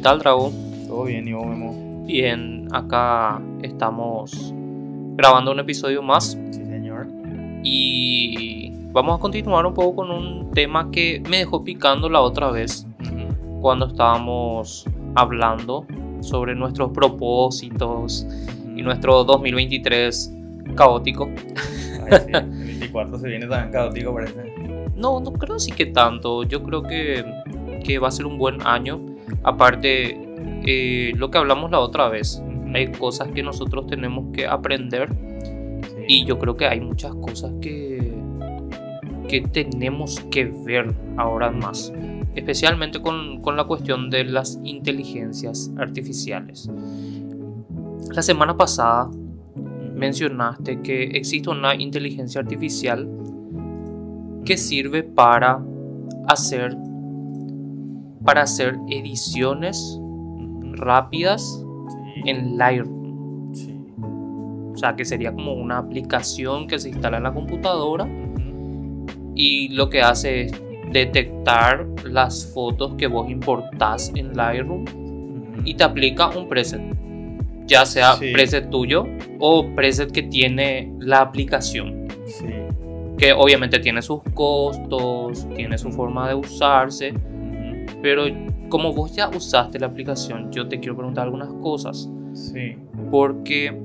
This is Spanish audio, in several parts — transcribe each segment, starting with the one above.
Oli, ¿qué tal, Drago? Todo bien, y vos, Memo. Bien, acá estamos grabando un episodio más Sí, señor. y vamos a continuar un poco con un tema que me dejó picando la otra vez cuando estábamos hablando sobre nuestros propósitos y nuestro 2023 caótico. Ay, sí, el 24 se viene tan caótico, parece. No, no creo sí que tanto. Yo creo que, que va a ser un buen año. Aparte, eh, lo que hablamos la otra vez, hay cosas que nosotros tenemos que aprender Sí. y yo creo que hay muchas cosas que, que tenemos que ver ahora más. Especialmente con, con la cuestión de las inteligencias artificiales. La semana pasada mencionaste que existe una inteligencia artificial que sirve para hacer para hacer ediciones rápidas Sí. en Lightroom. Sí. O sea, que sería como una aplicación que se instala en la computadora y lo que hace es detectar las fotos que vos importás en Lightroom y te aplica un preset. Ya sea Sí. preset tuyo o preset que tiene la aplicación. Sí. Que obviamente tiene sus costos, tiene su forma de usarse. Pero como vos ya usaste la aplicación, yo te quiero preguntar algunas cosas. Sí. Porque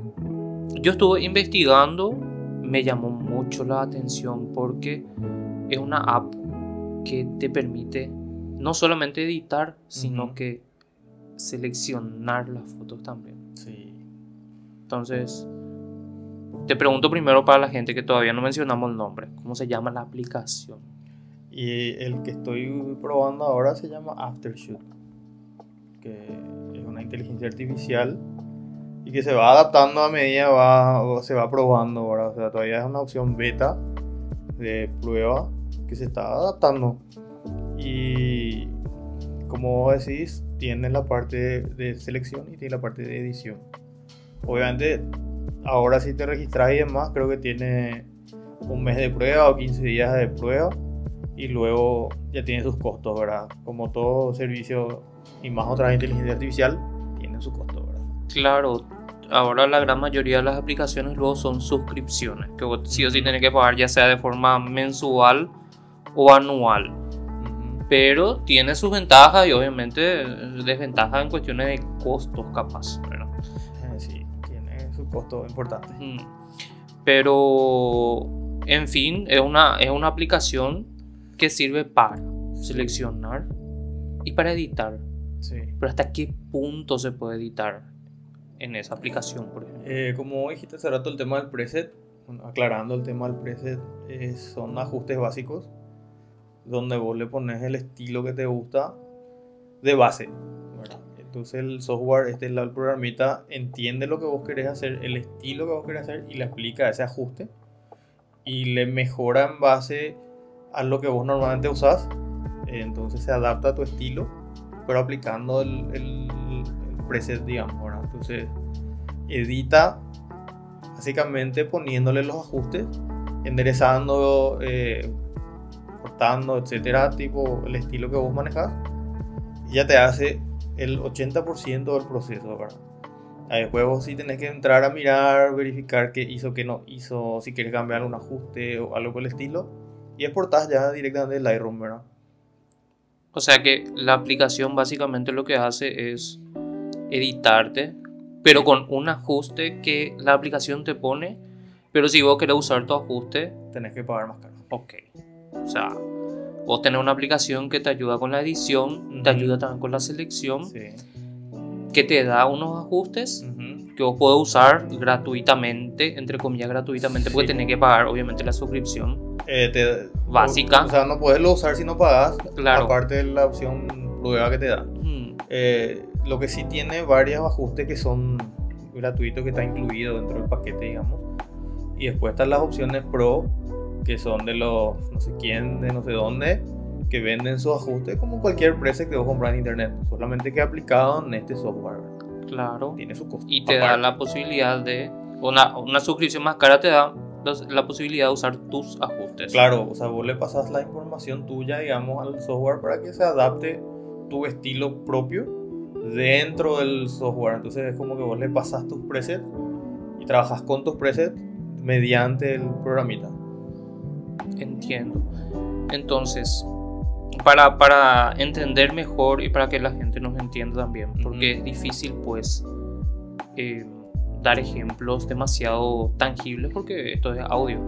yo estuve investigando, me llamó mucho la atención porque es una app que te permite no solamente editar, sino que seleccionar las fotos también. Sí. Entonces, te pregunto primero para la gente que todavía no mencionamos el nombre, ¿cómo se llama la aplicación? Y el que estoy probando ahora se llama Aftershoot, que es una inteligencia artificial y que se va adaptando a medida va, se va probando ahora. O sea, todavía es una opción beta de prueba que se está adaptando. Y como decís, tiene la parte de selección y tiene la parte de edición. Obviamente, ahora si te registras y demás, creo que tiene un mes de prueba o 15 días de prueba y luego ya tiene sus costos, ¿verdad? Como todo servicio y más otra inteligencia artificial, tiene su costo, ¿verdad? Claro, ahora la gran mayoría de las aplicaciones luego son suscripciones, que vos sí o sí tenés que pagar ya sea de forma mensual o anual. Pero tiene sus ventajas y obviamente desventajas en cuestiones de costos capaz. ¿verdad? Eh, Sí, tiene su costo importante. Pero, en fin, es una, es una aplicación que sirve para seleccionar y para editar. Sí. Pero hasta qué punto se puede editar en esa aplicación, por ejemplo. Eh, como dijiste hace rato, el tema del preset, aclarando el tema del preset, eh, son ajustes básicos donde vos le pones el estilo que te gusta de base. ¿verdad? Entonces el software, este el programita, entiende lo que vos querés hacer, el estilo que vos querés hacer y le aplica ese ajuste y le mejora en base a lo que vos normalmente usás. Entonces se adapta a tu estilo, pero aplicando el, el- el preset, digamos. ¿verdad? Entonces edita básicamente poniéndole los ajustes, enderezando, eh, cortando, etcétera, tipo el estilo que vos manejas, y ya te hace el 80% del proceso, ¿verdad? Ahí Después vos sí tenés que entrar a mirar, verificar qué hizo, qué no hizo, si quieres cambiar algún ajuste o algo por el estilo, y exportás ya directamente el Lightroom, ¿verdad? O sea que la aplicación básicamente lo que hace es editarte, pero con un ajuste que la aplicación te pone. Pero si vos querés usar tu ajuste, Tenés que pagar más caro. ok. O sea, vos tenés una aplicación que te ayuda con la edición, te ayuda también con la selección, Sí. que te da unos ajustes. Que vos podés usar gratuitamente, entre comillas gratuitamente, porque Sí. tenés que pagar obviamente la suscripción. Eh, te- Básica. O, o sea, no puedes usar si no pagas. Claro. Aparte de la opción prueba que te da. Mm, Eh, lo que sí tiene varios ajustes que son gratuitos, que está incluido dentro del paquete, digamos. Y después están las opciones pro, que son de los no sé quién, de no sé dónde, que venden sus ajustes como cualquier precio que vos compras en internet. Solamente que aplicado en este software. Claro. Tiene su costo. Y te da la posibilidad de. Una, una suscripción más cara te da la posibilidad de usar tus ajustes. Claro, o sea, vos le pasas la información tuya, digamos, al software para que se adapte tu estilo propio dentro del software. Entonces es como que vos le pasas tus presets y trabajas con tus presets mediante el programita. Entiendo. Entonces, para, para entender mejor y para que la gente nos entienda también, porque es difícil pues eh, dar ejemplos demasiado tangibles porque esto es audio.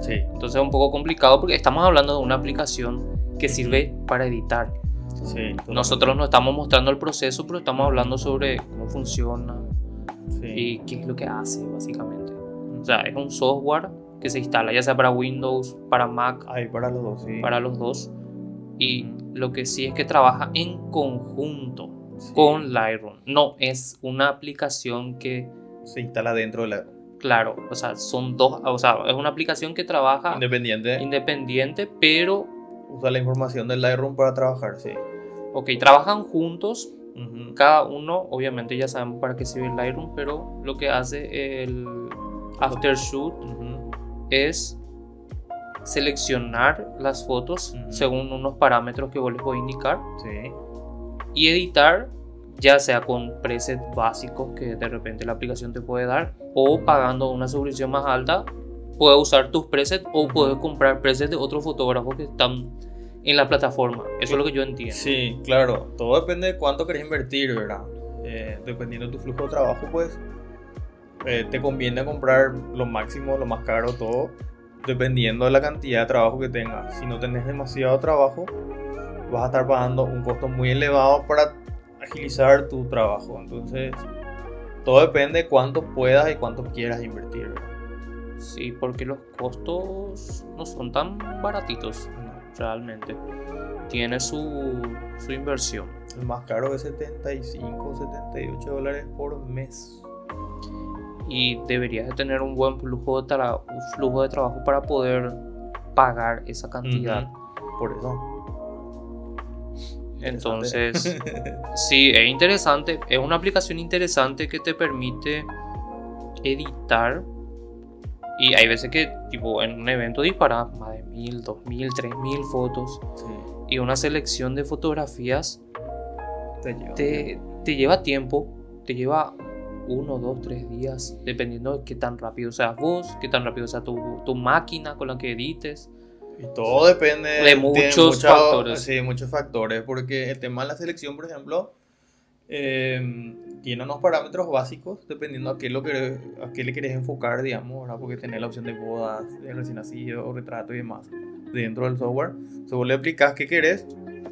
Sí. Entonces es un poco complicado porque estamos hablando de una aplicación que sirve para editar. Sí, Nosotros no estamos mostrando el proceso, pero estamos hablando sobre cómo funciona Sí. y qué es lo que hace básicamente. O sea, es un software que se instala ya sea para Windows, para Mac, Ahí para los dos, sí. para los dos. Y lo que sí es que trabaja en conjunto Sí. con Lightroom. No es una aplicación que, Se instala dentro de la claro, o sea, son dos, o sea, es una aplicación que trabaja independiente. independiente, pero, Usa la información del Lightroom para trabajar, sí. ok, trabajan juntos. Cada uno, obviamente ya sabemos para qué sirve el Lightroom, pero lo que hace el Aftershoot Ujú. es seleccionar las fotos según unos parámetros que vos les voy a indicar Sí. y editar ya sea con presets básicos que de repente la aplicación te puede dar o pagando una suscripción más alta puedes usar tus presets o puedes comprar presets de otros fotógrafos que están en la plataforma eso es lo que yo entiendo Sí, claro. Todo depende de cuánto querés invertir, ¿verdad? Eh, dependiendo de tu flujo de trabajo, pues eh, te conviene comprar lo máximo, lo más caro, todo, dependiendo de la cantidad de trabajo que tengas. Si no tenés demasiado trabajo, vas a estar pagando un costo muy elevado para agilizar tu trabajo. Entonces, todo depende de cuánto puedas y cuánto quieras invertir. sí porque los costos no son tan baratitos realmente tiene su, su inversión El más caro es 75, 78 dólares por mes. Y deberías de tener un buen flujo de, tra- un flujo de trabajo para poder pagar esa cantidad. Por eso. Entonces, sí, es interesante. Es una aplicación interesante que te permite editar. Y hay veces que, tipo, en un evento disparas más de mil, dos mil, tres mil fotos. Sí. Y una selección de fotografías Te lleva. te, te lleva tiempo. Te lleva uno, dos, tres días. Dependiendo de qué tan rápido seas vos, qué tan rápido sea tu, tu máquina con la que edites. Y todo depende De muchos factores. Sí, muchos factores. Porque el tema de la selección, por ejemplo, eh, tiene unos parámetros básicos dependiendo a qué, lo querés- a qué le querés enfocar, digamos, ¿verdad? Porque tenés la opción de bodas, de recién nacido, retrato y demás dentro del software. Entonces vos le aplicás qué querés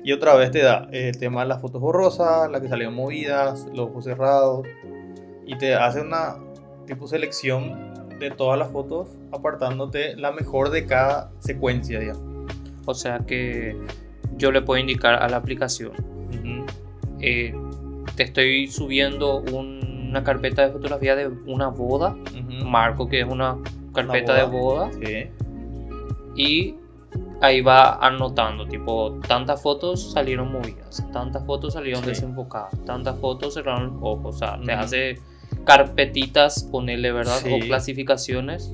y otra vez te da el tema de las fotos borrosas, las que salieron movidas, los ojos cerrados y te hace una tipo selección de todas las fotos apartándote la mejor de cada secuencia, digamos. O sea que yo le puedo indicar a la aplicación. Eh, te estoy subiendo un- una carpeta de fotografía de una boda. Marco que es una carpeta de boda. Sí. Y ahí va anotando, tipo, tantas fotos salieron movidas, tantas fotos salieron Sí. desenfocadas, tantas fotos cerraron los ojos. O sea, te hace carpetitas, ponerle, ¿verdad? Sí. O clasificaciones.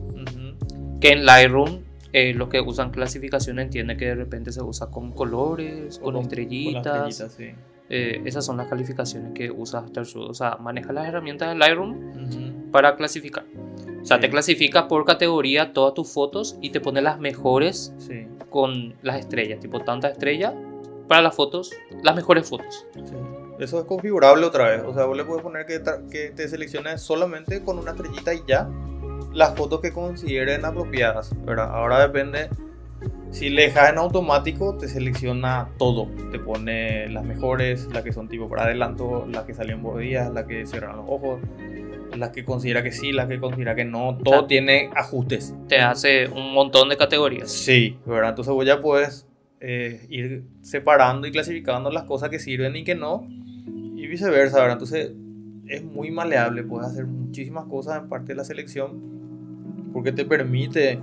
Que en Lightroom eh, los que usan clasificaciones entienden que de repente se usa con colores, O con, con estrellitas. las estrellitas, sí. Eh, esas son las calificaciones que usa Aftershoot. O sea, maneja las herramientas de Lightroom para clasificar. O sea, Sí. te clasifica por categoría todas tus fotos y te pone las mejores Sí. con las estrellas. Tipo, tanta estrella para las fotos, las mejores fotos. sí. Eso es configurable otra vez. O sea, vos le puedes poner que, que te selecciones solamente con una estrellita y ya las fotos que consideren apropiadas. ¿verdad? Ahora depende. Si le dejas en automático, te selecciona todo. Te pone las mejores, las que son tipo para adelanto, las que salen días, las que cierran los ojos, las que considera que sí, las que considera que no. Todo sea, tiene ajustes. Te hace un montón de categorías. Sí, ¿verdad? Entonces vos ya puedes eh, ir separando y clasificando las cosas que sirven y que no, y viceversa, ¿verdad? Entonces es muy maleable, puedes hacer muchísimas cosas en parte de la selección, porque te permite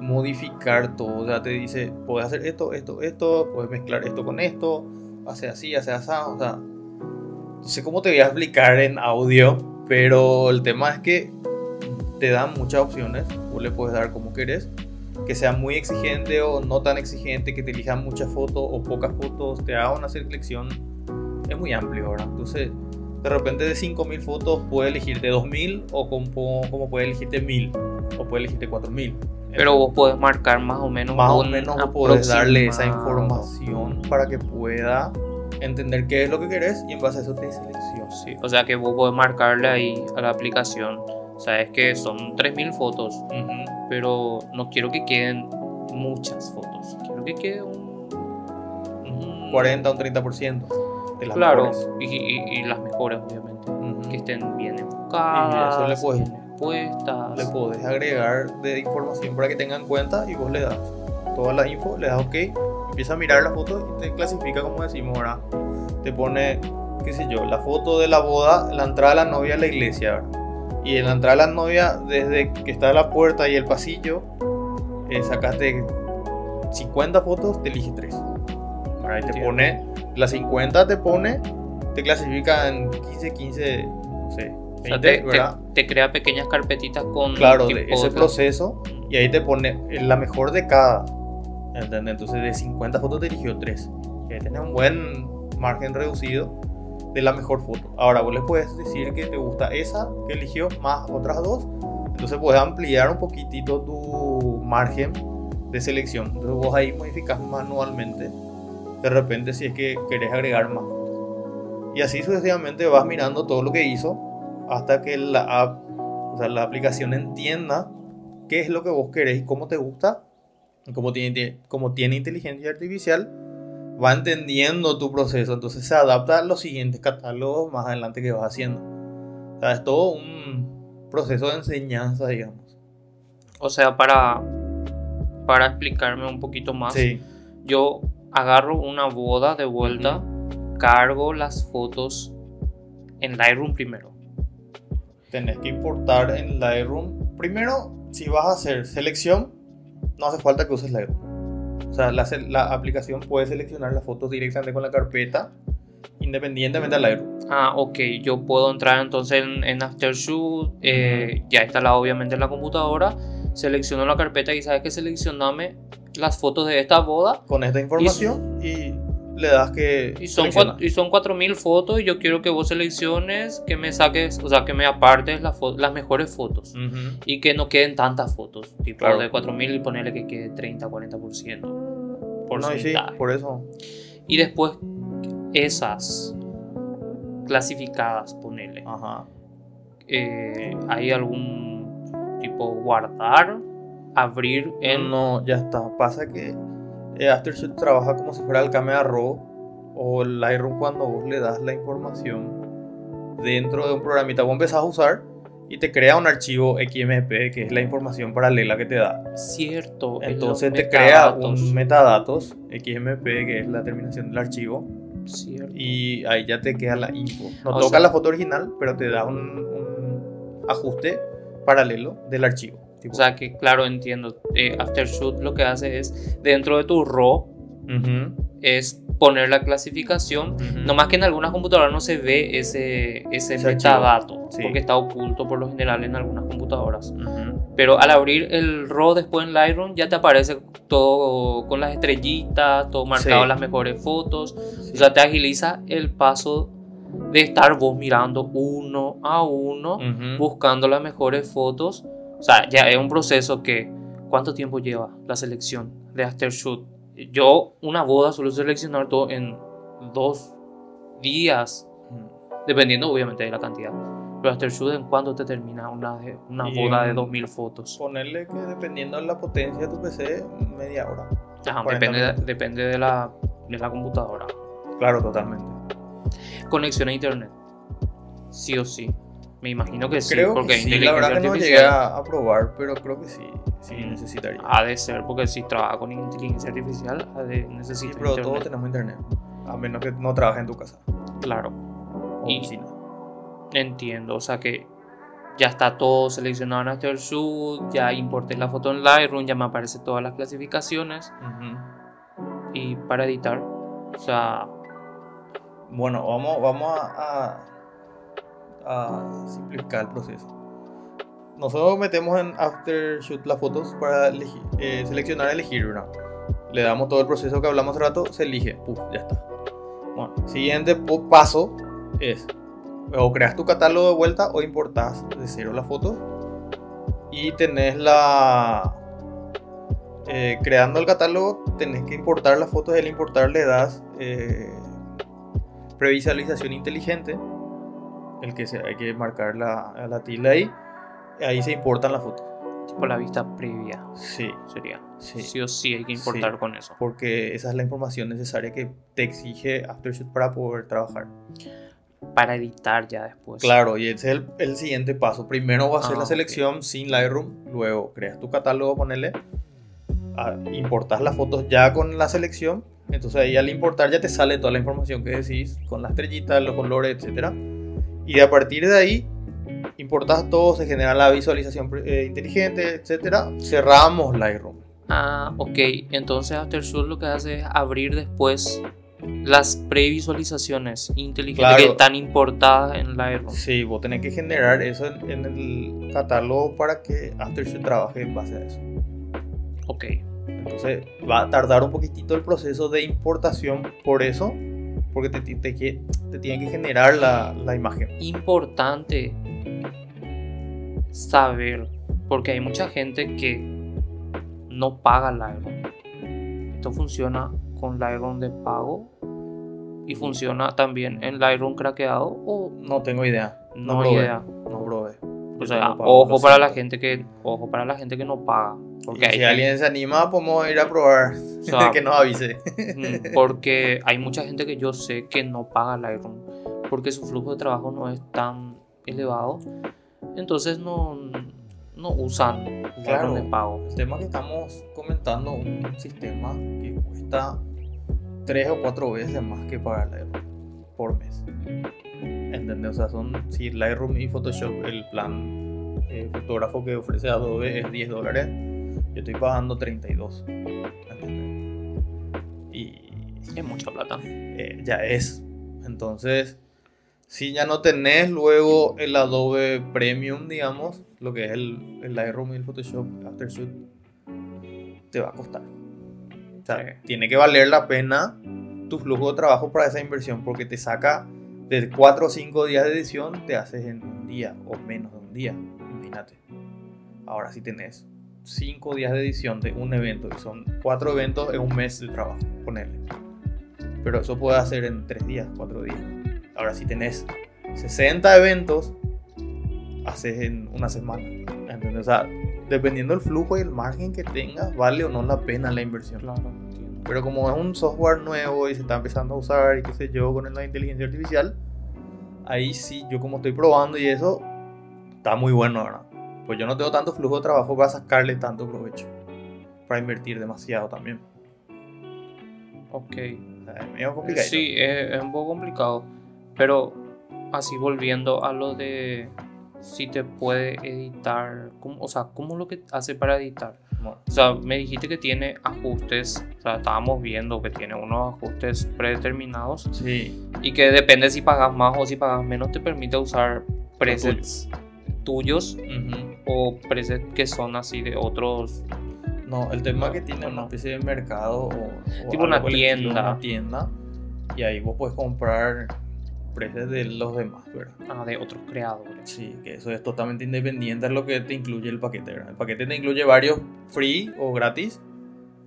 modificar todo, o sea, te dice, puedes hacer esto, esto, esto, puedes mezclar esto con esto, hace así, hace así, o sea, no sé cómo te voy a explicar en audio, pero el tema es que te dan muchas opciones, vos le puedes dar como querés, que sea muy exigente o no tan exigente, que te elijan muchas fotos o pocas fotos, te haga una selección es muy amplio ahora. Entonces, de repente de 5000 fotos puede elegir de 2000 o como, como puede elegir de 1000 o puede elegir de 4000. Pero vos podés marcar más o menos. Más o menos podés darle esa información para que pueda entender qué es lo que querés y en base a eso te selecciona. Sí, o sea que vos podés marcarle ahí a la aplicación. Sabes que son 3000 fotos, pero no quiero que queden muchas fotos. Quiero que quede un. un- 40 o un 30% de las Claro, mejores. y, y- y las mejores, obviamente. Que estén bien enfocadas, Y eso le puedes- bien expuestas. le podés agregar de información para que tengan en cuenta y vos le das toda la info, le das OK, empieza a mirar la foto y te clasifica como decimos ahora. Te pone, qué sé yo, la foto de la boda, la entrada de la novia a la iglesia. ¿verdad? Y en la entrada de la novia, desde que está la puerta y el pasillo, eh, sacaste 50 fotos, te elige 3. Ahí te pone, las 50 te pone, te clasifica en 15, 15, no sé, 20, O sea, te, te- ¿verdad? te crea pequeñas carpetitas con. claro, tipo ese proceso y ahí te pone la mejor de cada. ¿entendés? Entonces de 50 fotos te eligió 3. Y ahí tenés un buen margen reducido de la mejor foto. Ahora vos le puedes decir que te gusta esa que eligió más otras dos. Entonces puedes ampliar un poquitito tu margen de selección. Entonces vos ahí modificas manualmente. De repente si es que querés agregar más. Y así sucesivamente vas mirando todo lo que hizo hasta que la app, o sea, la aplicación entienda qué es lo que vos querés y cómo te gusta. Como tiene, como tiene inteligencia artificial, va entendiendo tu proceso. Entonces se adapta a los siguientes catálogos más adelante que vas haciendo. O sea, es todo un proceso de enseñanza, digamos. O sea, para, para explicarme un poquito más, Sí. yo agarro una boda de vuelta, cargo las fotos en Lightroom primero. Tenés que importar en Lightroom. Primero, si vas a hacer selección, no hace falta que uses Lightroom. O sea, la, la aplicación puede seleccionar las fotos directamente con la carpeta, independientemente de Lightroom. Ah, ok, yo puedo entrar entonces en, en Aftershoot, eh, ya instalado obviamente en la computadora, selecciono la carpeta y sabes que seleccioname las fotos de esta boda Con esta información y, le das que. y son, selecciona. cuat- y son 4000 fotos y yo quiero que vos selecciones, que me saques, o sea, que me apartes las, las mejores fotos y que no queden tantas fotos, tipo Claro. de 4000 y ponerle que quede 30, 40%. No, y sí, por eso. Y después esas clasificadas, ponele. Ajá. eh, ¿hay algún tipo guardar, abrir en... No, ya está. Pasa que eh, Aftershoot trabaja como si fuera el Camera Raw o el Lightroom cuando vos le das la información dentro de un programita. Vos empezás a usar y te crea un archivo XMP que es la información paralela que te da. Cierto. en Entonces te crea un metadatos XMP que es la terminación del archivo Cierto. y ahí ya te queda la info. No O toca sea- la foto original, pero te da un, un ajuste paralelo del archivo. Tipo, O sea que, claro, entiendo. eh, Aftershoot lo que hace es, dentro de tu RAW, es poner la clasificación. ujú. No más que en algunas computadoras no se ve ese, ese, Ese metadato, Sí. porque está oculto por lo general en algunas computadoras. Pero al abrir el RAW después en Lightroom ya te aparece todo con las estrellitas, todo marcado Sí. las mejores fotos. Sí. O sea, te agiliza el paso de estar vos mirando uno a uno, buscando las mejores fotos. O sea, ya es un proceso que... ¿Cuánto tiempo lleva la selección de Aftershoot? Yo una boda suelo seleccionar todo en dos días, dependiendo obviamente de la cantidad. Pero Aftershoot, ¿en cuánto te termina una, una Y boda de en- 2000 fotos? Ponerle que dependiendo de la potencia de tu PC, media hora. Ajá, 40 depende, depende de, la, de la computadora. Claro, totalmente. Conexión a internet. Sí o sí. Me imagino que sí, creo porque que sí, la verdad que no llegué a, probar, pero creo que sí, sí Mm. necesitaría. ha de ser, porque si trabaja con inteligencia artificial, ha de sí, necesitar pero internet. todos tenemos internet, a menos que no trabajes en tu casa Claro, o Y- oficina. entiendo. O sea que ya está todo seleccionado en Aftershoot, ya importé la foto en Lightroom, ya me aparecen todas las clasificaciones y para editar, o sea, Bueno, vamos, a, simplificar el proceso. Nosotros metemos en Aftershoot las fotos para elegir- eh, seleccionar elegir, ¿verdad? Le damos todo el proceso que hablamos hace rato, se elige, puf, ya está. Bueno, siguiente paso es o creas tu catálogo de vuelta o importas de cero las fotos y tenés la eh, creando el catálogo tenés que importar las fotos al importar le das eh, previsualización inteligente el que se, hay que marcar la, la tilde ahí ahí se importan las fotos Tipo la vista previa. Sí. Sería. Sí. Sí o sí hay que importar Sí. con eso. porque esa es la información necesaria que te exige Aftershoot para poder trabajar. Para editar ya después. Claro, y ese es el, el siguiente paso. Primero vas a hacer Ah, la selección sin Lightroom, luego creas tu catálogo, ponele, ah, importas las fotos ya con la selección, entonces ahí al importar ya te sale toda la información que decís, con la estrellita, los colores, etc. Y a partir de ahí, importas todo, se genera la visualización eh, inteligente, etc. Cerramos Lightroom. Ah, ok. Entonces Aftershoot lo que hace es abrir después las previsualizaciones inteligentes Claro. que están importadas en Lightroom. Sí, vos tenés que generar eso en, en el catálogo para que Aftershoot trabaje en base a eso. Ok. Entonces va a tardar un poquitito el proceso de importación por eso, porque te, te, te, te tiene que generar la, la imagen. Importante saber, porque hay mucha gente que no paga Lightroom. Esto funciona con Lightroom de pago y funciona también en Lightroom craqueado o No tengo idea. no, probé, idea. No probé. O sea, no pago, ojo para la gente que ojo para la gente que no paga, porque hay si alguien se anima, podemos ir a probar. o sea, que nos avise. mm, porque hay mucha gente que yo sé que no paga Lightroom porque su flujo de trabajo no es tan elevado, entonces no no usan Lightroom Claro. de pago. El tema que estamos comentando, un sistema que cuesta tres o cuatro veces más que pagar Lightroom por mes. ¿Entendés? O sea, son, si Lightroom y Photoshop, el plan eh, fotógrafo que ofrece Adobe es 10 dólares, yo estoy pagando 32. ¿entendés? Y Es mucha plata. eh, ya es. Entonces, si ya no tenés luego el Adobe Premium, digamos, lo que es el, el Lightroom y el Photoshop Aftershoot, te va a costar. O sea, Sí. tiene que valer la pena tu flujo de trabajo para esa inversión, porque te saca de 4 o 5 días de edición, te haces en un día o menos de un día, imagínate. Ahora si tenés 5 días de edición de un evento, y son 4 eventos en un mes de trabajo, ponele. Pero eso puede hacer en 3 días, 4 días. Ahora si tenés 60 eventos, haces en una semana. ¿entendés? O sea, dependiendo del flujo y el margen que tengas, vale o no la pena la inversión. Claro, entiendo. Pero como es un software nuevo y se está empezando a usar y qué sé yo con la inteligencia artificial, ahí sí, yo como estoy probando y eso, está muy bueno ahora. Pues yo no tengo tanto flujo de trabajo para sacarle tanto provecho. Para invertir demasiado también. Ok. Es medio complicado. Sí, es, es un poco complicado. Pero así volviendo a lo de si te puede editar, ¿cómo- o sea, ¿cómo lo que hace para editar? Bueno, O sea, me dijiste que tiene ajustes, o sea, estábamos viendo que tiene unos ajustes predeterminados sí, y que depende si pagas más o si pagas menos, te permite usar presets tuyos ujú. O presets que son así de otros. No, el tema es que tiene ¿O una no? especie de mercado o, o Tipo una tienda. Una tienda. Y ahí vos puedes comprar presets de los demás, ¿verdad? ah, de otros creadores. Sí, que eso es totalmente independiente de lo que te incluye el paquete. ¿verdad? El paquete te incluye varios free o gratis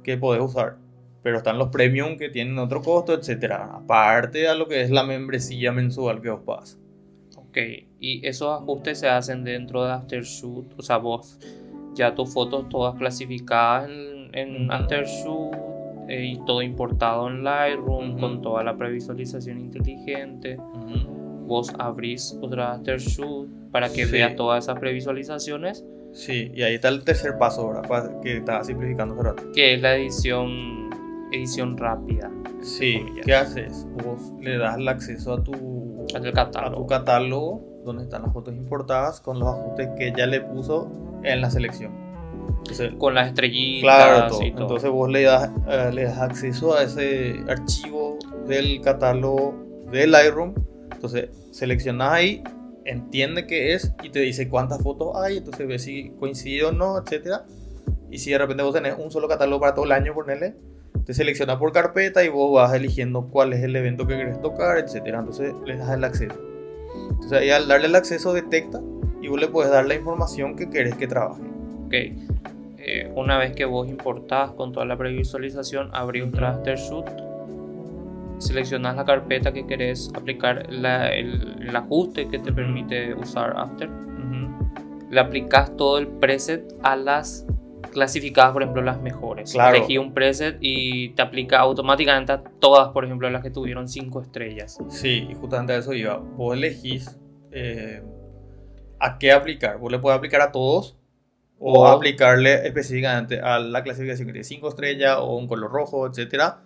que podés usar. Pero están los premium que tienen otro costo, etcétera. Aparte a lo que es la membresía mensual que vos pagas. Ok, y esos ajustes se hacen dentro de Aftershoot, o sea, vos ya tus fotos todas clasificadas en, en. Aftershoot eh, y todo importado en Lightroom Ujú. con toda la previsualización inteligente. Vos abrís otra Aftershoot para que Sí. vea todas esas previsualizaciones, Sí, y ahí está el tercer paso. Pa- Que estaba simplificando hace rato. que es la edición, edición rápida Sí. ¿qué haces? Vos le das el acceso a tu, al a tu catálogo. catálogo, donde están las fotos importadas, con los ajustes que ya le puso en la selección. Entonces, Con las estrellitas Claro, todo. y todo. Entonces vos le das, eh, le das acceso a ese archivo del catálogo de Lightroom. Entonces seleccionas ahí, entiende qué es y te dice cuántas fotos hay. Entonces ves si coincide o no, etcétera. Y si de repente vos tenés un solo catálogo para todo el año, ponele, te selecciona por carpeta y vos vas eligiendo cuál es el evento que querés tocar, etc. Entonces le das el acceso. Entonces ahí al darle el acceso detecta y vos le puedes dar la información que querés que trabaje. Ok. Eh, una vez que vos importás con toda la previsualización, abrís un Traster Shoot, seleccionas la carpeta que querés aplicar la- el, el ajuste que te permite usar After, le aplicas todo el preset a las clasificadas, por ejemplo, las mejores. Claro. Elegí un preset y te aplica automáticamente a todas, por ejemplo, las que tuvieron 5 estrellas. Sí, y justamente a eso iba. Vos elegís eh, a qué aplicar. Vos le puedes aplicar a todos o O- aplicarle específicamente a la clasificación que tiene 5 estrellas o un color rojo, etcétera.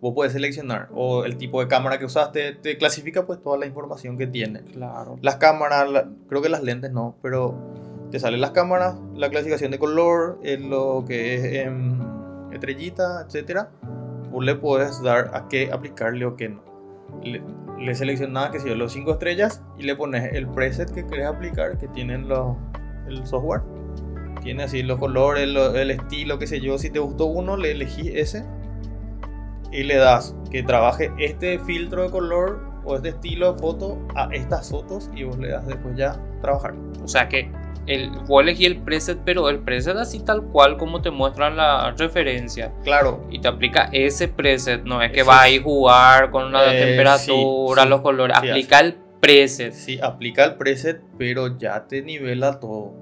Vos puedes seleccionar o el tipo de cámara que usaste te clasifica pues toda la información que tiene. Claro. Las cámaras, la- creo que las lentes no, pero te salen las cámaras, la clasificación de color, eh, lo que es em, estrellita, etcétera. Vos le puedes dar a qué aplicarle o qué no. Le, le que si los 5 estrellas y le pones el preset que querés aplicar que tienen los, el software. Tiene así los colores, lo- el estilo, qué sé yo. Si te gustó uno, le elegís ese y le das que trabaje este filtro de color o este estilo de foto a estas fotos y vos le das después ya trabajar. O sea que el, vos elegí el preset, pero el preset así tal cual como te muestra la referencia. Claro, Y te aplica ese preset, no es que va a ir jugar con la Eh, temperatura, sí, los colores. sí, aplica el preset. sí, aplica el preset, pero ya te nivela todo.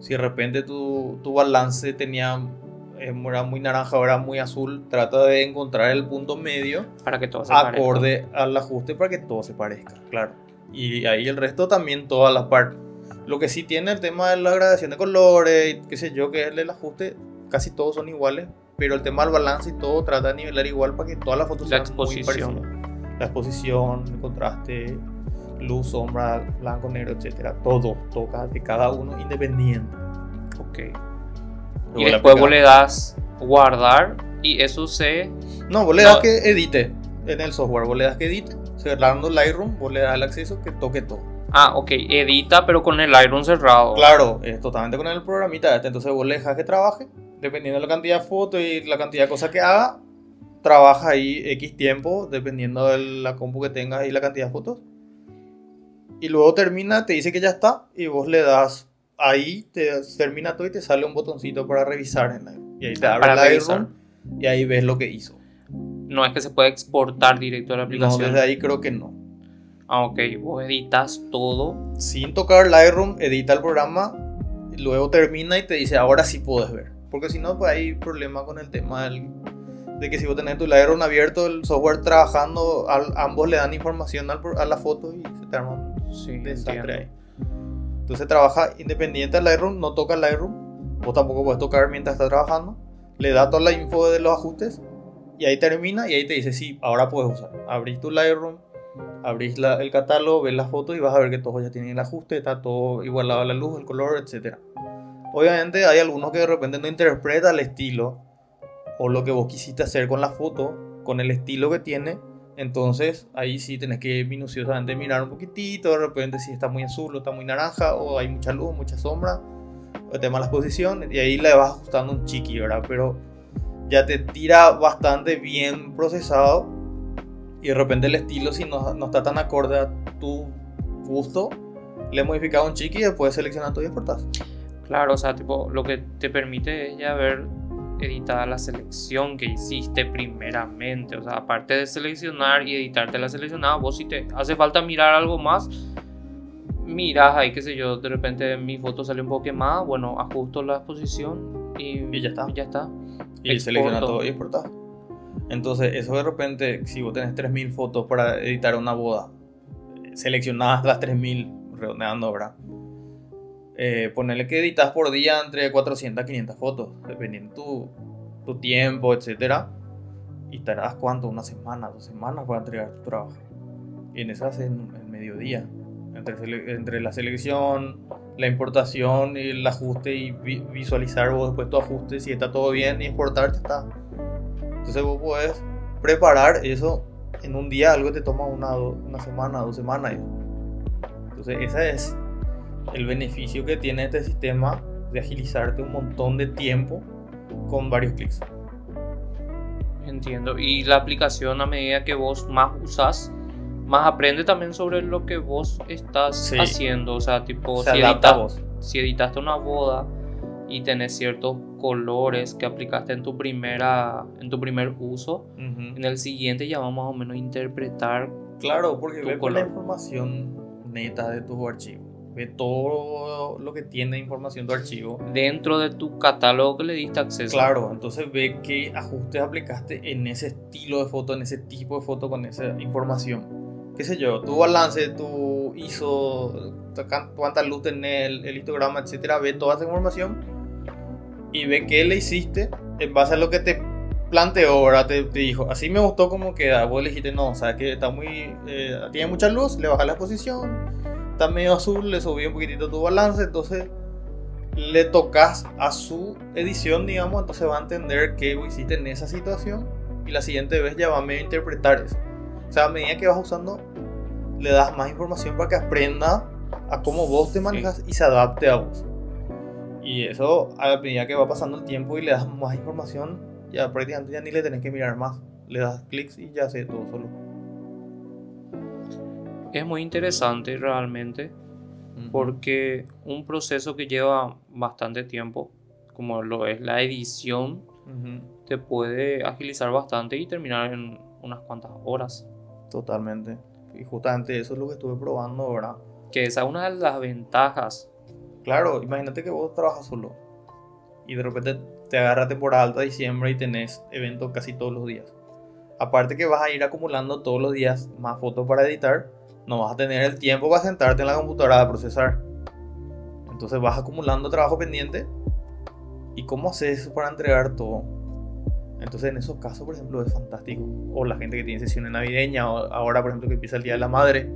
Si de repente tu, tu balance tenía eh, era muy naranja, ahora muy azul, trata de encontrar el punto medio Para que todo se parezca. acorde al ajuste para que todo se parezca, claro. Y ahí el resto también todas las partes. Lo que sí tiene el tema de la gradación de colores, y qué sé yo, que es el ajuste, casi todos son iguales, pero el tema del balance y todo trata de nivelar igual para que todas las fotos La sean muy exposición. parecidas. La exposición, el contraste, luz, sombra, blanco, negro, etcétera, todo toca de cada uno independiente. Ok. Luego Y después vos le das guardar y eso se. No, vos le No. das que edite en el software, vos le das que edite, cerrando Lightroom, vos le das el acceso que toque todo. Ah, ok. Edita, pero con el Iron cerrado. Claro, es totalmente con el programita este. Entonces vos le dejas que trabaje, dependiendo de la cantidad de fotos y la cantidad de cosas que haga, trabaja ahí X tiempo, dependiendo de la compu que tengas y la cantidad de fotos. Y luego termina, te dice que ya está, y vos le das ahí, te termina todo y te sale un botoncito para revisar en Lightroom. Y ahí te Ah, abre para Lightroom y ahí ves lo que hizo. No es que se puede exportar directo a la No, aplicación. desde ahí creo que no. Ah, ok. Vos editas todo. sin tocar Lightroom, edita el programa, luego termina y te dice, ahora sí puedes ver. Porque si no, pues hay problema con el tema del- de que si vos tenés tu Lightroom abierto, el software trabajando, al- ambos le dan información al a la foto y se te arma un Sí, desastre ahí. Entonces trabaja independiente del Lightroom, no toca el Lightroom, vos tampoco puedes tocar mientras está trabajando, le da toda la info de los ajustes y ahí termina y ahí te dice, sí, ahora puedes usar. Abrís tu Lightroom, abrís el catálogo, ves las fotos y vas a ver que todos ya tienen el ajuste, está todo igualado a la luz, el color, etc. Obviamente hay algunos que de repente no interpreta el estilo o lo que vos quisiste hacer con la foto, con el estilo que tiene. Entonces ahí sí tenés que minuciosamente mirar un poquitito, de repente si está muy azul o está muy naranja o hay mucha luz, mucha sombra, o tema la exposición y ahí le vas ajustando un chiqui, ¿verdad? Pero ya te tira bastante bien procesado y de repente el estilo si no, no está tan acorde a tu gusto, le he modificado un chiqui y después seleccionas todo y exportas. Claro, o sea, tipo, lo que te permite es ya ver editada la selección que hiciste primeramente. O sea, aparte de seleccionar y editarte la seleccionada, vos si te hace falta mirar algo más, miras ahí, qué sé yo, de repente mi foto sale un poco quemada, bueno, ajusto la exposición y, Y ya está. ya está. Y Exporto. selecciona todo y exportar. Entonces, eso de repente, si vos tenés 3000 fotos para editar una boda, seleccionadas las 3000, redondeando, ¿verdad? Eh, ponerle que editas por día entre 400 a 500 fotos, dependiendo tu, tu tiempo, etcétera. Y estarás cuánto, una semana, dos semanas para entregar tu trabajo. Y en esas en el mediodía. Entre, la selección, la importación el ajuste y vi- visualizar vos después tu ajuste, si está todo bien y exportar, ya está. Entonces vos podés preparar eso en un día, algo te toma una, una semana, dos semanas. Entonces ese es el beneficio que tiene este sistema de agilizarte un montón de tiempo con varios clics. Entiendo. Y la aplicación a medida que vos más usas, más aprende también sobre lo que vos estás Sí. haciendo. O sea, tipo, Se si, adapta a edita- vos. si editaste una boda y tenés ciertos colores que aplicaste en tu primera en tu primer uso, Ujú. en el siguiente ya vamos más o menos a interpretar. Claro, porque Tu ve con la color. información neta de tu archivo. Ve todo lo que tiene información tu archivo. Dentro de tu catálogo que le diste acceso. Claro, entonces ve qué ajustes aplicaste en ese estilo de foto, en ese tipo de foto con esa información. Qué sé yo, tu balance, tu ISO, cuánta luz tenés, el, el histograma, etcétera. Ve toda esa información y ve qué le hiciste en base a lo que te planteó, ahora te, te dijo, así me gustó como queda. Vos le dijiste, no, o sea, que está muy. eh, tiene mucha luz, le bajas la exposición, está medio azul, le subí un poquitito tu balance, entonces le tocas a su edición, digamos, entonces va a entender qué hiciste en esa situación y la siguiente vez ya va a medio interpretar eso. O sea, a medida que vas usando, le das más información para que aprenda a cómo vos te Sí. manejas y se adapte a vos. Y eso, a medida que va pasando el tiempo y le das más información, ya prácticamente ya ni le tenés que mirar más. Le das clics y ya hace todo solo. Es muy interesante realmente porque un proceso que lleva bastante tiempo, como lo es la edición, Ujú, te puede agilizar bastante y terminar en unas cuantas horas. Totalmente. Y justamente eso es lo que estuve probando ahora. Que esa es una de las ventajas. Claro, imagínate que vos trabajas solo y de repente te agarra temporada alta de diciembre y tenés eventos casi todos los días. Aparte que vas a ir acumulando todos los días más fotos para editar, no vas a tener el tiempo para sentarte en la computadora a procesar. Entonces vas acumulando trabajo pendiente. ¿Y cómo haces eso para entregar todo? Entonces en esos casos, por ejemplo, es fantástico. O la gente que tiene sesiones navideñas, o ahora, por ejemplo, que empieza el Día de la Madre,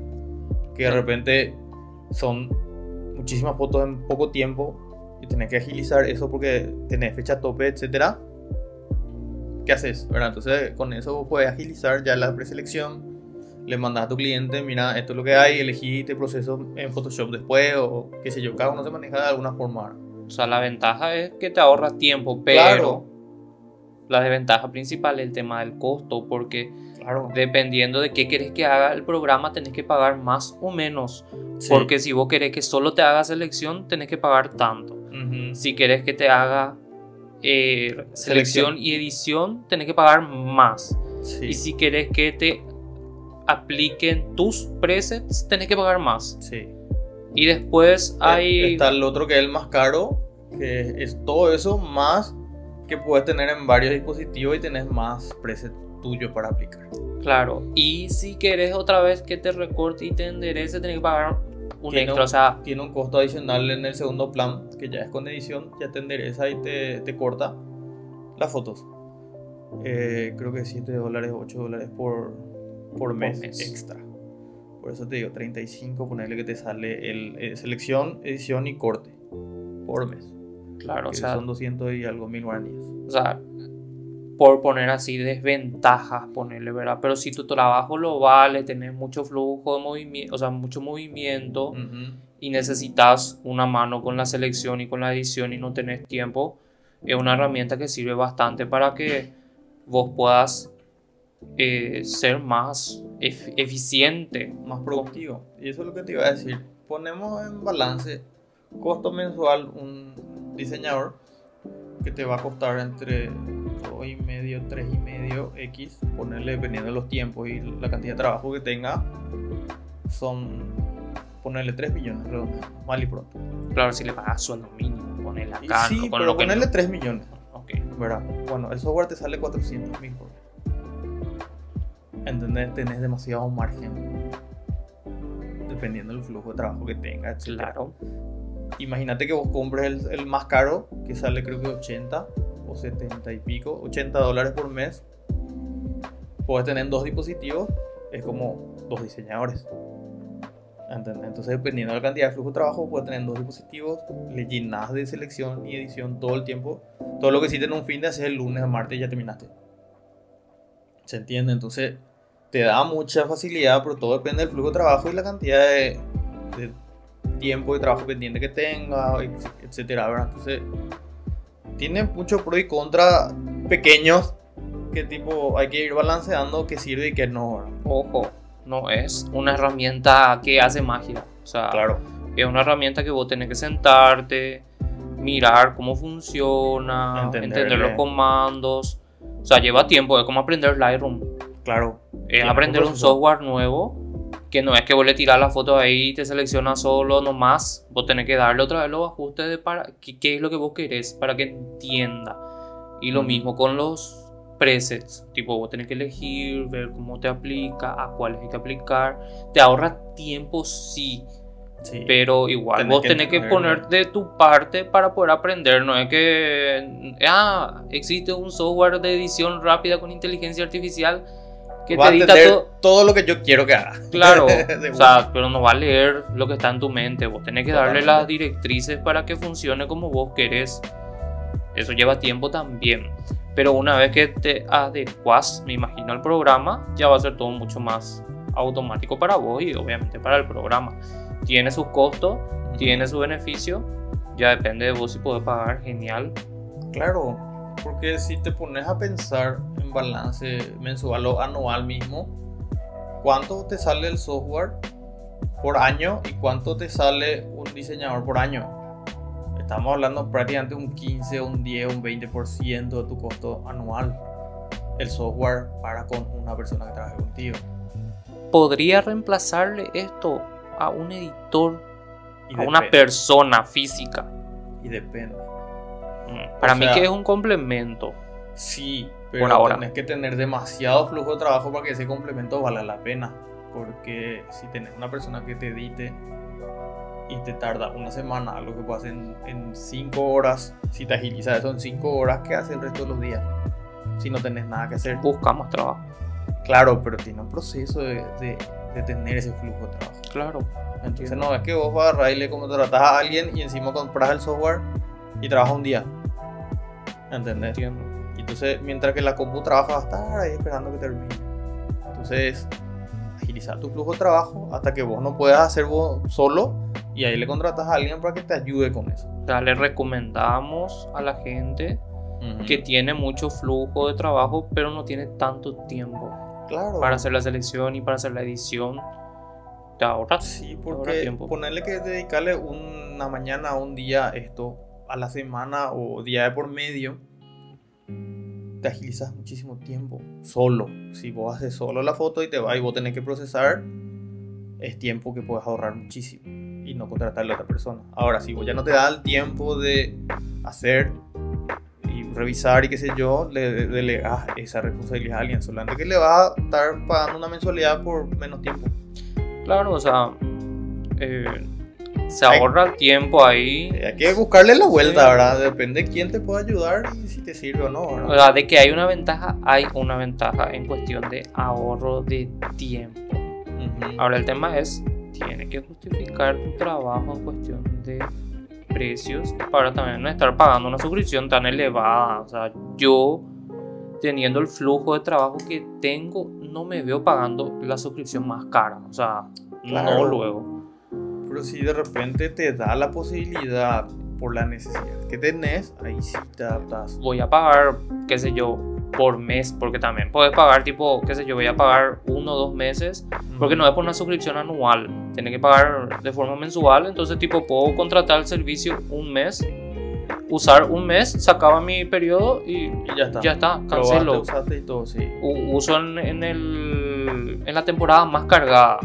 que de repente son muchísimas fotos en poco tiempo y tenés que agilizar eso porque tenés fecha tope, etcétera. ¿Qué haces? ¿verdad? Entonces con eso vos puedes agilizar ya la preselección, le mandas a tu cliente, mira, esto es lo que hay, elegí este proceso en Photoshop después o qué sé yo, cada uno se maneja de alguna forma. O sea, la ventaja es que te ahorras tiempo, pero Claro. la desventaja principal es el tema del costo, porque Claro. dependiendo de qué querés que haga el programa, tenés que pagar más o menos. Sí. Porque si vos querés que solo te haga selección, tenés que pagar tanto. Si querés que te haga eh, selección Selección. y edición, tenés que pagar más. Sí. Y si querés que te apliquen tus presets, tenés que pagar más. Sí. Y después hay... Está el otro que es el más caro, que es todo eso más que puedes tener en varios dispositivos y tenés más preset tuyo para aplicar. Claro. Y si querés otra vez que te recorte y te enderece, tenés que pagar un Tiene extra. un- O sea, Tiene un costo adicional en el segundo plan, que ya es con edición, ya te endereza y te, te corta las fotos. Eh, creo que 7 dólares, 8 dólares por, por mes, mes. extra. Por eso te digo, 35, ponerle que te sale el, eh, selección, edición y corte por mes. claro, o sea, son 200 y algo mil guaraníes. o sea, por poner así desventajas, ponerle, ¿verdad? Pero si tu trabajo lo vale, tenés mucho flujo de movimiento, o sea, mucho movimiento Ujú. y necesitas una mano con la selección y con la edición y no tenés tiempo, es una herramienta que sirve bastante para que vos puedas eh, ser más ef- eficiente. más productivo. Y eso es lo que te iba a decir. Ponemos en balance costo mensual un diseñador que te va a costar entre 2 y medio, 3 y medio X, ponerle dependiendo de los tiempos y la cantidad de trabajo que tenga, son ponerle 3 millones, redondeando, mal y pronto. Claro, si le pagas sueldo mínimo, ponerle acá, sí, con pero lo que ponerle no. 3 millones, Ok, ¿verdad? Bueno, el software te sale 400 mil por mes. ¿Entendés? Tenés demasiado margen. Dependiendo del flujo de trabajo que tengas, claro. Imagínate que vos compres el, el más caro, que sale creo que 80 o 70 y pico, 80 dólares por mes. Puedes tener dos dispositivos, es como dos diseñadores. Entonces, dependiendo de la cantidad de flujo de trabajo, puedes tener dos dispositivos, le llenas de selección y edición todo el tiempo. Todo lo que hiciste en un fin de hacer el lunes a martes y ya terminaste. ¿Se entiende? Entonces, te da mucha facilidad, pero todo depende del flujo de trabajo y la cantidad de, tiempo de trabajo pendiente que tenga, etcétera, ¿verdad? Entonces, tiene mucho pro y contra pequeños que tipo hay que ir balanceando qué sirve y qué no. Ojo, no es una herramienta que hace magia. O sea, Claro, es una herramienta que vos tenés que sentarte, mirar cómo funciona, Entenderle. entender los comandos. O sea, lleva tiempo, es como aprender Lightroom. claro. Es aprender un software nuevo que no es que vos le tirás la foto ahí y te selecciona solo nomás. Vos tenés que darle otra vez los ajustes de para qué, qué es lo que vos querés para que entienda. Y lo Mm. mismo con los presets. Tipo, vos tenés que elegir, ver cómo te aplica, a cuáles hay que aplicar. Te ahorra tiempo, sí. Sí. Pero igual Tenés vos que tenés que poner de tu parte para poder aprender. No es que, ah, existe un software de edición rápida con inteligencia artificial que Va te edita todo. todo lo que yo quiero que haga. Claro, o sea, pero no va a leer lo que está en tu mente. Vos tenés que darle las directrices para que funcione como vos querés. Eso lleva tiempo también. Pero una vez que te adecuas, me imagino, al programa, ya va a ser todo mucho más automático para vos y obviamente para el programa. Tiene sus costos, tiene su beneficio. Ya depende de vos si podés pagar, genial. Claro, porque si te pones a pensar en balance mensual o anual mismo, ¿cuánto te sale el software por año y cuánto te sale un diseñador por año? Estamos hablando prácticamente un 15, un 10, un 20% de tu costo anual. El software para con una persona que trabaje contigo. ¿Podría reemplazarle esto a un editor, Y a una depende- persona física? Y depende. Mm, Para mí sea, que es un complemento. Sí, pero Por ahora. tenés que tener demasiado flujo de trabajo para que ese complemento valga la pena. Porque si tenés una persona que te edite y te tarda una semana, algo que puedas hacer en 5 horas, si te agiliza eso en 5 horas, ¿qué hace el resto de los días? Si no tenés nada que hacer. Busca más trabajo. Claro, pero tiene un proceso de, de- de tener ese flujo de trabajo. Claro. Entonces no es que vos vas a agarrar y le contratás a alguien y encima compras el software y trabajas un día. ¿Entendés? Entiendo. Y entonces, mientras que la compu trabaja, va a estar ahí esperando que termine. Entonces, agilizar tu flujo de trabajo hasta que vos no puedas hacer vos solo y ahí le contratas a alguien para que te ayude con eso. O sea, le recomendamos a la gente que tiene mucho flujo de trabajo, pero no tiene tanto tiempo claro. para hacer la selección y para hacer la edición. Te ahorras. Sí, ahorra porque tiempo. ponerle que dedicarle una mañana, un día esto a la semana o día de por medio, te agilizas muchísimo tiempo. Solo. Si vos haces solo la foto y te vas y vos tenés que procesar, es tiempo que puedes ahorrar muchísimo y no contratarle a otra persona. Ahora, si vos ya no te da el tiempo de hacer y revisar y qué sé yo, le de- delegas esa responsabilidad a alguien. Solamente que le vas a estar pagando una mensualidad por menos tiempo. Claro, o sea, eh, se Hay- ahorra el tiempo ahí. Hay que buscarle la vuelta, Sí. ¿verdad? Depende de quién te pueda ayudar y si te sirve o no, O ¿verdad? sea, de que hay una ventaja, hay una ventaja en cuestión de ahorro de tiempo. Ahora el tema es, tiene que justificar tu trabajo en cuestión de precios para también no estar pagando una suscripción tan elevada. O sea, yo teniendo el flujo de trabajo que tengo, no me veo pagando la suscripción más cara. O sea, no luego. Pero si de repente te da la posibilidad por la necesidad que tenés, ahí sí te adaptas. Voy a pagar, qué sé yo, por mes, porque también puedes pagar tipo, qué sé yo, voy a pagar uno o dos meses Porque no es por una suscripción anual, tiene que pagar de forma mensual, entonces tipo puedo contratar el servicio un mes, usar un mes, se acaba mi periodo y Y ya está. ya está, Probaste, cancelo. usaste y todo, sí. Uso en, en el, en la temporada más cargada.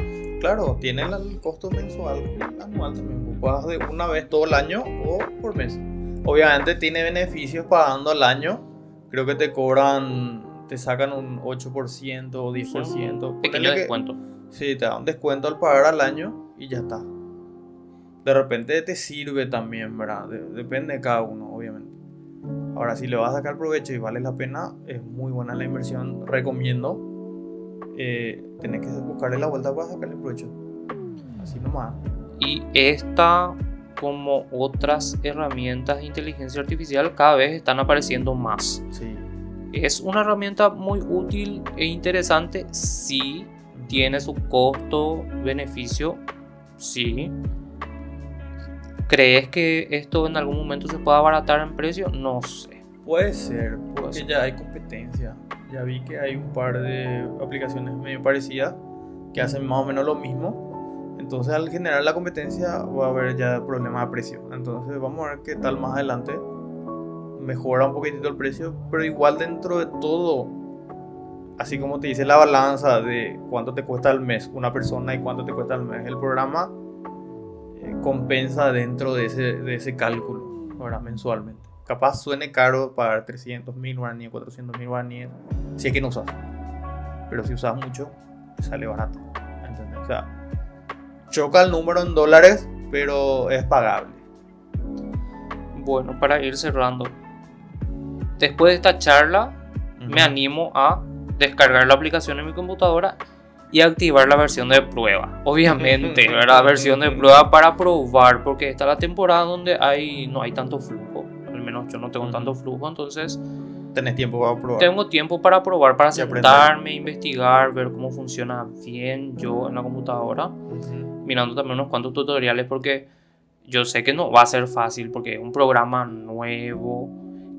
Claro, tiene el- costo mensual, anual también. Pagas de una vez todo el año o por mes. Obviamente tiene beneficios pagando al año. Creo que te cobran, te sacan un 8% o 10%. Pequeño que- descuento. Sí, te da un descuento al pagar al año y ya está. De repente te sirve también, ¿verdad? De- depende de cada uno, obviamente. Ahora, si le vas a sacar provecho y vale la pena, es muy buena la inversión. Recomiendo. Eh, tenés que buscarle la vuelta para sacarle provecho. Así nomás. Y esta, como otras herramientas de inteligencia artificial, cada vez están apareciendo más. Sí. Es una herramienta muy útil e interesante, sí, tiene su costo, beneficio, sí. ¿Crees que esto en algún momento se pueda abaratar en precio? No sé. Puede ser, Puede porque ser. ya hay competencia. Ya vi que hay un par de aplicaciones medio parecidas que hacen más o menos lo mismo. Entonces al generar la competencia va a haber ya problemas de precio. Entonces vamos a ver qué tal más adelante. Mejora un poquitito el precio, pero igual dentro de todo, así como te dice la balanza de cuánto te cuesta al mes una persona y cuánto te cuesta al mes el programa, eh, compensa dentro de ese, de ese cálculo, ahora mensualmente. Capaz suene caro pagar 300 mil guaraníes, 400 mil guaraníes, si es que no usas. Pero si usas mucho, te sale barato. ¿entendés? O sea, choca el número en dólares, pero es pagable. Bueno, para ir cerrando. Después de esta charla, me animo a descargar la aplicación en mi computadora y activar la versión de prueba. Obviamente, la versión de prueba para probar, porque esta es la temporada donde hay, no hay tanto flujo. Yo no tengo tanto flujo, entonces Tenés tiempo para probar. tengo tiempo para probar, para sentarme, investigar, ver cómo funciona bien yo en la computadora, Ujú. mirando también unos cuantos tutoriales, porque yo sé que no va a ser fácil, porque es un programa nuevo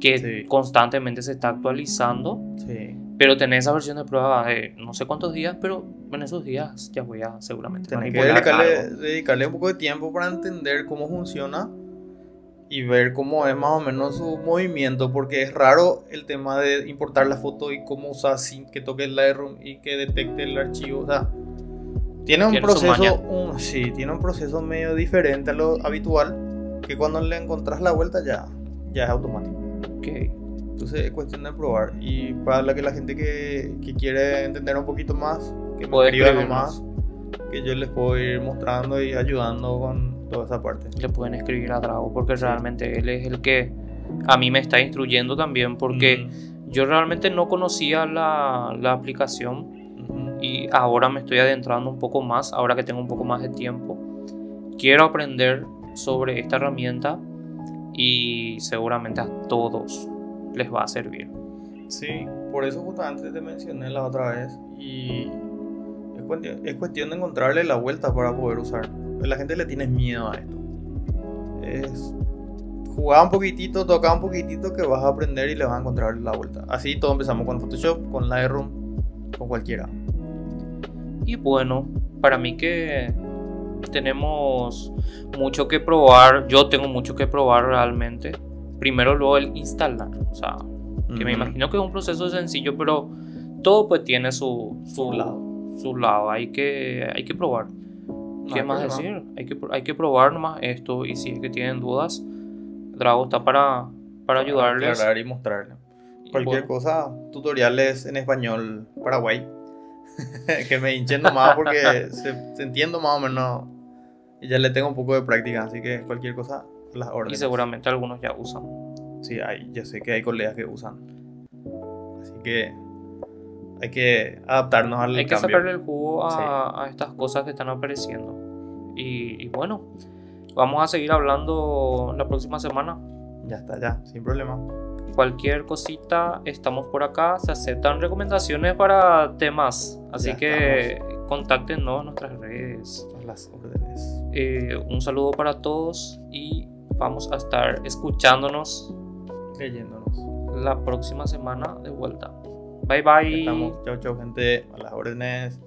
que Sí. constantemente se está actualizando. Sí. Pero tenés esa versión de prueba de no sé cuántos días, pero en esos días ya voy a seguramente Tenés que dedicarle, dedicarle un poco de tiempo para entender cómo funciona y ver cómo es más o menos su movimiento, porque es raro el tema de importar la foto y cómo usar sin que toque el Lightroom y que detecte el archivo. O sea, tiene un proceso, un- sí, tiene un proceso medio diferente a lo habitual, que cuando le encontrás la vuelta ya, ya es automático. Ok. Entonces es cuestión de probar. Y para la que la gente que, que quiere entender un poquito más, que me Puede escriba escribirnos. nomás, que yo les puedo ir mostrando y ayudando con toda esa parte. Le pueden escribir a Drago porque realmente él es el que a mí me está instruyendo también porque yo realmente no conocía la, la aplicación y ahora me estoy adentrando un poco más, ahora que tengo un poco más de tiempo. Quiero aprender sobre esta herramienta y seguramente a todos les va a servir. Sí, por eso justamente te mencioné la otra vez y es cuestión, es cuestión de encontrarle la vuelta para poder usar. La gente le tiene miedo a esto. Es jugar un poquitito, tocar un poquitito que vas a aprender y le vas a encontrar la vuelta. Así todos empezamos con Photoshop, con Lightroom, con cualquiera. Y bueno, para mí que tenemos mucho que probar, yo tengo mucho que probar realmente. Primero luego el instalar, o sea, que me imagino que es un proceso sencillo, pero todo pues tiene su, su, Su lado. su lado, hay que, hay que probar. No ¿Qué hay más decir? Hay que, hay que probar nomás esto y si es que tienen dudas, Drago está para, para ayudarles. aclarar y mostrarle. Y Cualquier bueno, cosa, tutoriales en español Paraguay. que me hinchen nomás porque se, se entiendo más o menos. Y ya le tengo un poco de práctica, así que cualquier cosa, las Y órdenes. seguramente algunos ya usan. Sí, hay, yo sé que hay colegas que usan. Así que hay que adaptarnos al Hay que cambio. sacarle el jugo a, a estas cosas que están apareciendo. Y, y bueno, vamos a seguir hablando la próxima semana. Ya está, ya, sin problema. Cualquier cosita, estamos por acá. Se aceptan recomendaciones para temas. Así Ya que contáctenos en nuestras redes. Las órdenes. Eh, un saludo para todos y vamos a estar escuchándonos Leyéndonos. la próxima semana de vuelta. Bye bye. Estamos, chau, chau, gente. A las órdenes.